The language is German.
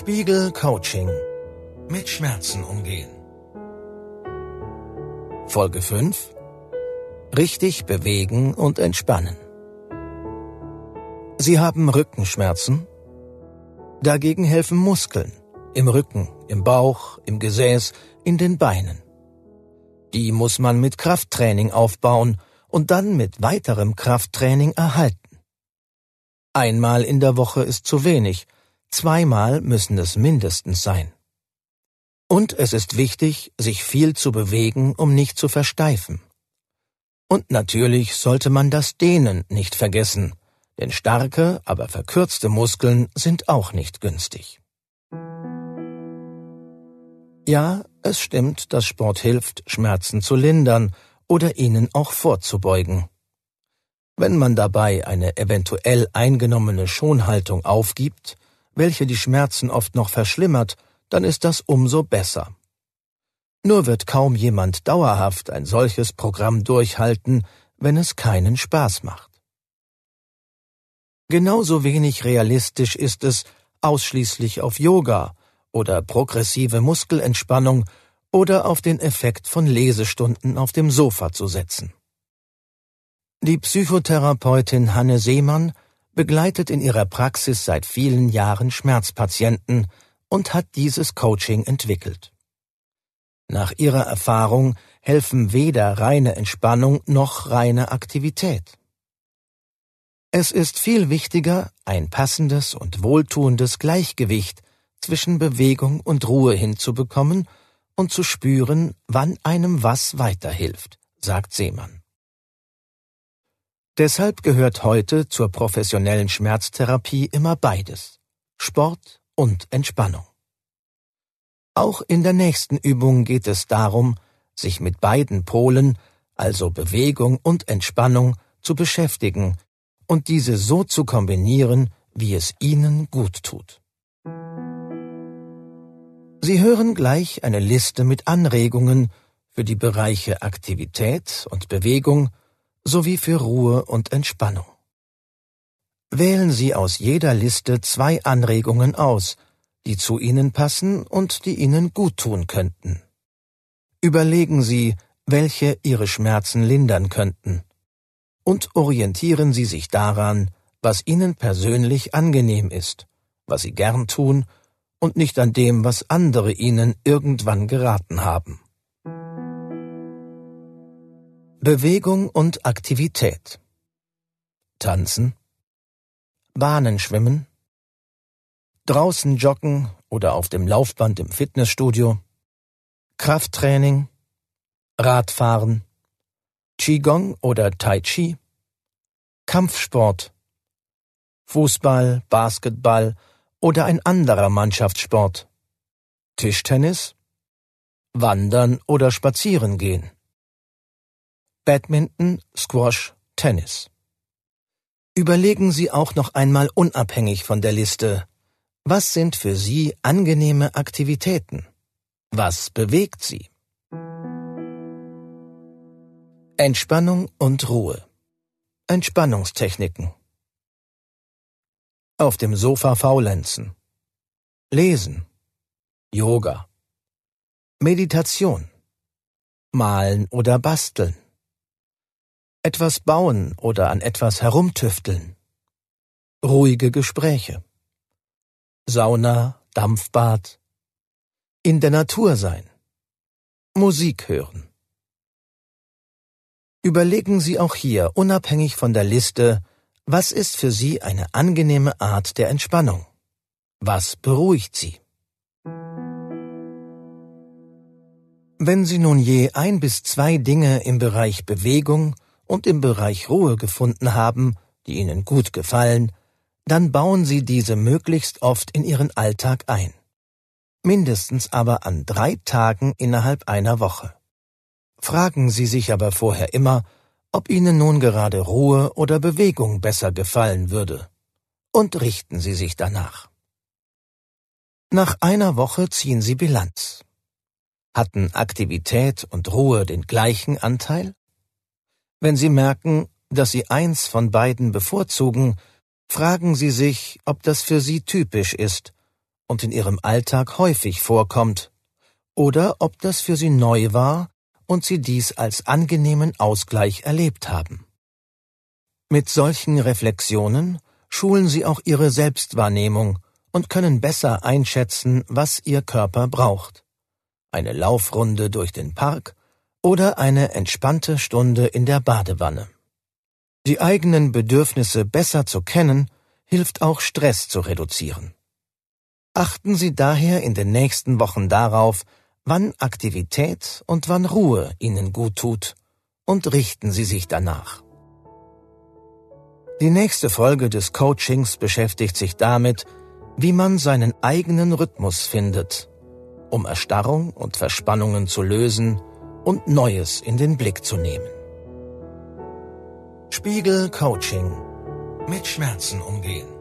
Spiegel Coaching. Mit Schmerzen umgehen. Folge 5. Richtig bewegen und entspannen. Sie haben Rückenschmerzen? Dagegen helfen Muskeln. Im Rücken, im Bauch, im Gesäß, in den Beinen. Die muss man mit Krafttraining aufbauen und dann mit weiterem Krafttraining erhalten. Einmal in der Woche ist zu wenig, zweimal müssen es mindestens sein. Und es ist wichtig, sich viel zu bewegen, um nicht zu versteifen. Und natürlich sollte man das Dehnen nicht vergessen, denn starke, aber verkürzte Muskeln sind auch nicht günstig. Ja, es stimmt, dass Sport hilft, Schmerzen zu lindern oder ihnen auch vorzubeugen. Wenn man dabei eine eventuell eingenommene Schonhaltung aufgibt, welche die Schmerzen oft noch verschlimmert, dann ist das umso besser. Nur wird kaum jemand dauerhaft ein solches Programm durchhalten, wenn es keinen Spaß macht. Genauso wenig realistisch ist es, ausschließlich auf Yoga oder progressive Muskelentspannung oder auf den Effekt von Lesestunden auf dem Sofa zu setzen. Die Psychotherapeutin Hanne Seemann begleitet in ihrer Praxis seit vielen Jahren Schmerzpatienten, und hat dieses Coaching entwickelt. Nach ihrer Erfahrung helfen weder reine Entspannung noch reine Aktivität. Es ist viel wichtiger, ein passendes und wohltuendes Gleichgewicht zwischen Bewegung und Ruhe hinzubekommen und zu spüren, wann einem was weiterhilft, sagt Seemann. Deshalb gehört heute zur professionellen Schmerztherapie immer beides Sport und Entspannung. Auch in der nächsten Übung geht es darum, sich mit beiden Polen, also Bewegung und Entspannung, zu beschäftigen und diese so zu kombinieren, wie es Ihnen gut tut. Sie hören gleich eine Liste mit Anregungen für die Bereiche Aktivität und Bewegung sowie für Ruhe und Entspannung. Wählen Sie aus jeder Liste zwei Anregungen aus, die zu Ihnen passen und die Ihnen gut tun könnten. Überlegen Sie, welche Ihre Schmerzen lindern könnten. Und orientieren Sie sich daran, was Ihnen persönlich angenehm ist, was Sie gern tun und nicht an dem, was andere Ihnen irgendwann geraten haben. Bewegung und Aktivität. Tanzen. Bahnenschwimmen, draußen joggen oder auf dem Laufband im Fitnessstudio, Krafttraining, Radfahren, Qigong oder Tai Chi, Kampfsport, Fußball, Basketball oder ein anderer Mannschaftssport, Tischtennis, Wandern oder Spazierengehen, Badminton, Squash, Tennis. Überlegen Sie auch noch einmal unabhängig von der Liste, was sind für Sie angenehme Aktivitäten? Was bewegt Sie? Entspannung und Ruhe. Entspannungstechniken. Auf dem Sofa faulenzen. Lesen. Yoga. Meditation. Malen oder basteln etwas bauen oder an etwas herumtüfteln. Ruhige Gespräche. Sauna, Dampfbad. In der Natur sein. Musik hören. Überlegen Sie auch hier, unabhängig von der Liste, was ist für Sie eine angenehme Art der Entspannung? Was beruhigt Sie? Wenn Sie nun je ein bis zwei Dinge im Bereich Bewegung, und im Bereich Ruhe gefunden haben, die Ihnen gut gefallen, dann bauen Sie diese möglichst oft in Ihren Alltag ein. Mindestens aber an drei Tagen innerhalb einer Woche. Fragen Sie sich aber vorher immer, ob Ihnen nun gerade Ruhe oder Bewegung besser gefallen würde. Und richten Sie sich danach. Nach einer Woche ziehen Sie Bilanz. Hatten Aktivität und Ruhe den gleichen Anteil? Wenn Sie merken, dass Sie eins von beiden bevorzugen, fragen Sie sich, ob das für Sie typisch ist und in ihrem Alltag häufig vorkommt, oder ob das für sie neu war und sie dies als angenehmen Ausgleich erlebt haben. Mit solchen Reflexionen schulen sie auch ihre Selbstwahrnehmung und können besser einschätzen, was ihr Körper braucht. Eine Laufrunde durch den Park oder eine entspannte Stunde in der Badewanne. Die eigenen Bedürfnisse besser zu kennen, hilft auch Stress zu reduzieren. Achten Sie daher in den nächsten Wochen darauf, wann Aktivität und wann Ruhe Ihnen gut tut, und richten Sie sich danach. Die nächste Folge des Coachings beschäftigt sich damit, wie man seinen eigenen Rhythmus findet, um Erstarrung und Verspannungen zu lösen und Neues in den Blick zu nehmen. Spiegel Coaching. Mit Schmerzen umgehen.